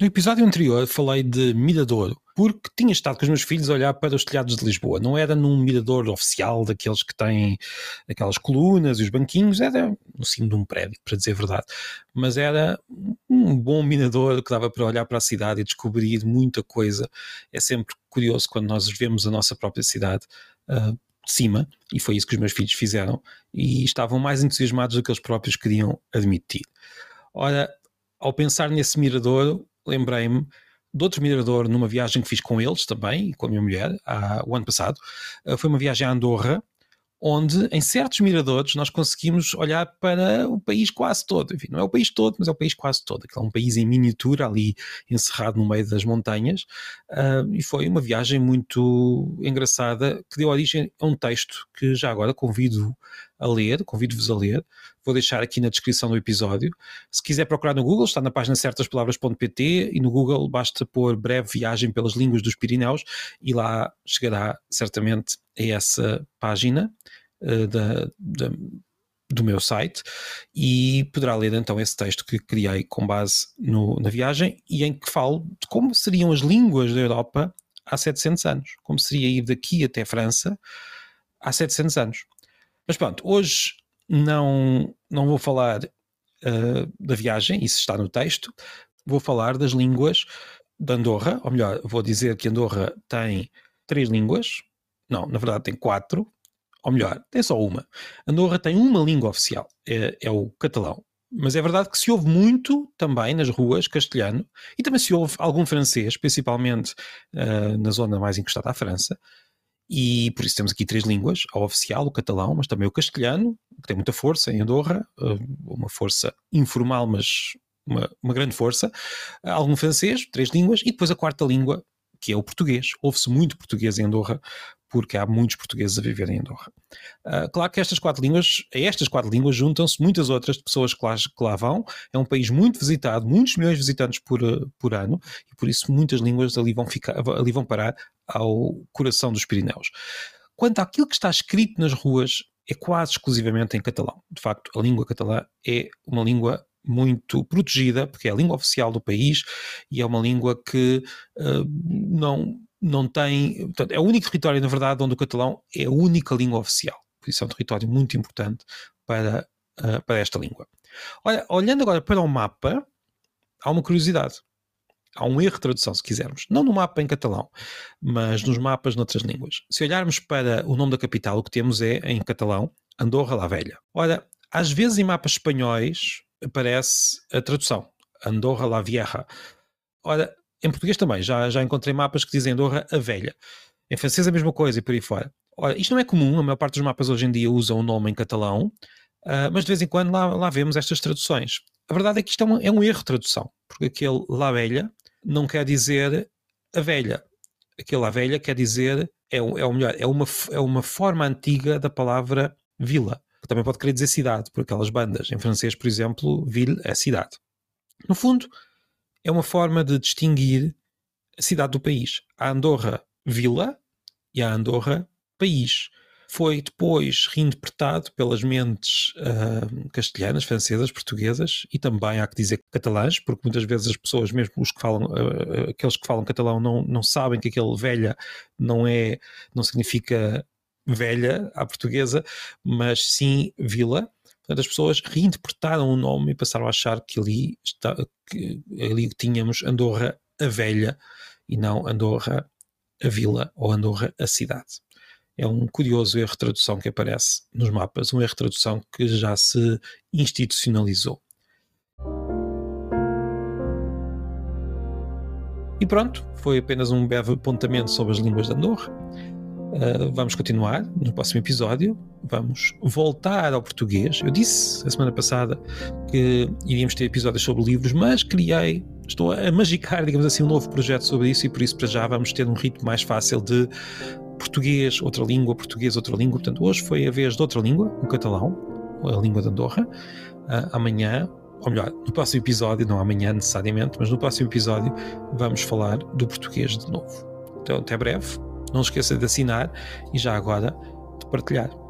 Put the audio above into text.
No episódio anterior falei de Miradouro, porque tinha estado com os meus filhos a olhar para os telhados de Lisboa. Não era num mirador oficial daqueles que têm aquelas colunas e os banquinhos, era no cimo de um prédio, para dizer a verdade. Mas era um bom mirador que dava para olhar para a cidade e descobrir muita coisa. É sempre curioso quando nós vemos a nossa própria cidade. Uh, de cima, e foi isso que os meus filhos fizeram, e estavam mais entusiasmados do que eles próprios queriam admitir. Ora, ao pensar nesse mirador, lembrei-me de outro mirador numa viagem que fiz com eles também, com a minha mulher, há, o ano passado. Uh, foi uma viagem a Andorra, onde em certos miradores nós conseguimos olhar para o país quase todo. Enfim, não é o país todo, mas é o país quase todo. é um país em miniatura ali encerrado no meio das montanhas. Uh, e foi uma viagem muito engraçada que deu origem a um texto que já agora convido a ler, convido-vos a ler. Vou deixar aqui na descrição do episódio. Se quiser procurar no Google, está na página certaspalavras.pt e no Google basta pôr breve viagem pelas línguas dos Pirineus e lá chegará certamente a essa página uh, da, da, do meu site e poderá ler então esse texto que criei com base no, na viagem e em que falo de como seriam as línguas da Europa há 700 anos, como seria ir daqui até França há 700 anos. Mas pronto, hoje não, não vou falar uh, da viagem, isso está no texto, vou falar das línguas de Andorra, ou melhor, vou dizer que Andorra tem três línguas, não, na verdade tem quatro, ou melhor, tem só uma. Andorra tem uma língua oficial, é, é o catalão. Mas é verdade que se ouve muito também nas ruas castelhano e também se ouve algum francês, principalmente uh, na zona mais encostada à França. E por isso temos aqui três línguas: a oficial, o catalão, mas também o castelhano, que tem muita força em Andorra, uh, uma força informal, mas uma, uma grande força. Algum francês, três línguas, e depois a quarta língua, que é o português. Ouve-se muito português em Andorra, porque há muitos portugueses a viver em Andorra. Uh, claro que estas quatro línguas, a estas quatro línguas juntam-se muitas outras pessoas que lá, que lá, vão. É um país muito visitado, muitos milhões de visitantes por, por ano, e por isso muitas línguas ali vão, ficar, ali vão parar ao coração dos Pirineus. Quanto àquilo que está escrito nas ruas, é quase exclusivamente em catalão. De facto, a língua catalã é uma língua muito protegida, porque é a língua oficial do país e é uma língua que uh, não, não tem. Portanto, é o único território, na verdade, onde o catalão é a única língua oficial. Por isso é um território muito importante para, uh, para esta língua. Olha, olhando agora para o mapa, há uma curiosidade. Há um erro de tradução, se quisermos. Não no mapa em catalão, mas nos mapas noutras línguas. Se olharmos para o nome da capital, o que temos é, em catalão, Andorra la Velha. Ora, às vezes em mapas espanhóis aparece a tradução, Andorra la Vieja. Ora, em português também, já, já encontrei mapas que dizem Andorra a Velha. Em francês a mesma coisa e por aí fora. Ora, isto não é comum, a maior parte dos mapas hoje em dia usam o nome em catalão, uh, mas de vez em quando lá, lá vemos estas traduções. A verdade é que isto é um, é um erro de tradução, porque aquele La Velha não quer dizer a velha. Aquele La Velha quer dizer, é, é o melhor, é uma, é uma forma antiga da palavra vila, que também pode querer dizer cidade, por aquelas bandas. Em francês, por exemplo, ville é cidade. No fundo, é uma forma de distinguir a cidade do país. A Andorra vila e a Andorra país. Foi depois reinterpretado pelas mentes uh, castelhanas, francesas, portuguesas e também há que dizer catalãs, porque muitas vezes as pessoas, mesmo os que falam, uh, aqueles que falam catalão, não, não sabem que aquele velha não é, não significa velha à portuguesa, mas sim vila. Portanto, as pessoas reinterpretaram o nome e passaram a achar que ali, está, que ali tínhamos Andorra a Velha e não Andorra a Vila ou Andorra a Cidade. É um curioso erro de tradução que aparece nos mapas, um erro de tradução que já se institucionalizou. E pronto, foi apenas um breve apontamento sobre as línguas de Andorra. Uh, vamos continuar no próximo episódio. Vamos voltar ao português. Eu disse a semana passada que iríamos ter episódios sobre livros, mas criei, estou a magicar, digamos assim, um novo projeto sobre isso e por isso para já vamos ter um ritmo mais fácil de português, outra língua, português, outra língua. Portanto, hoje foi a vez de outra língua, o catalão, a língua de Andorra. Uh, amanhã, ou melhor, no próximo episódio, não amanhã necessariamente, mas no próximo episódio vamos falar do português de novo. Então, até breve. Não esqueça de assinar e já agora de partilhar.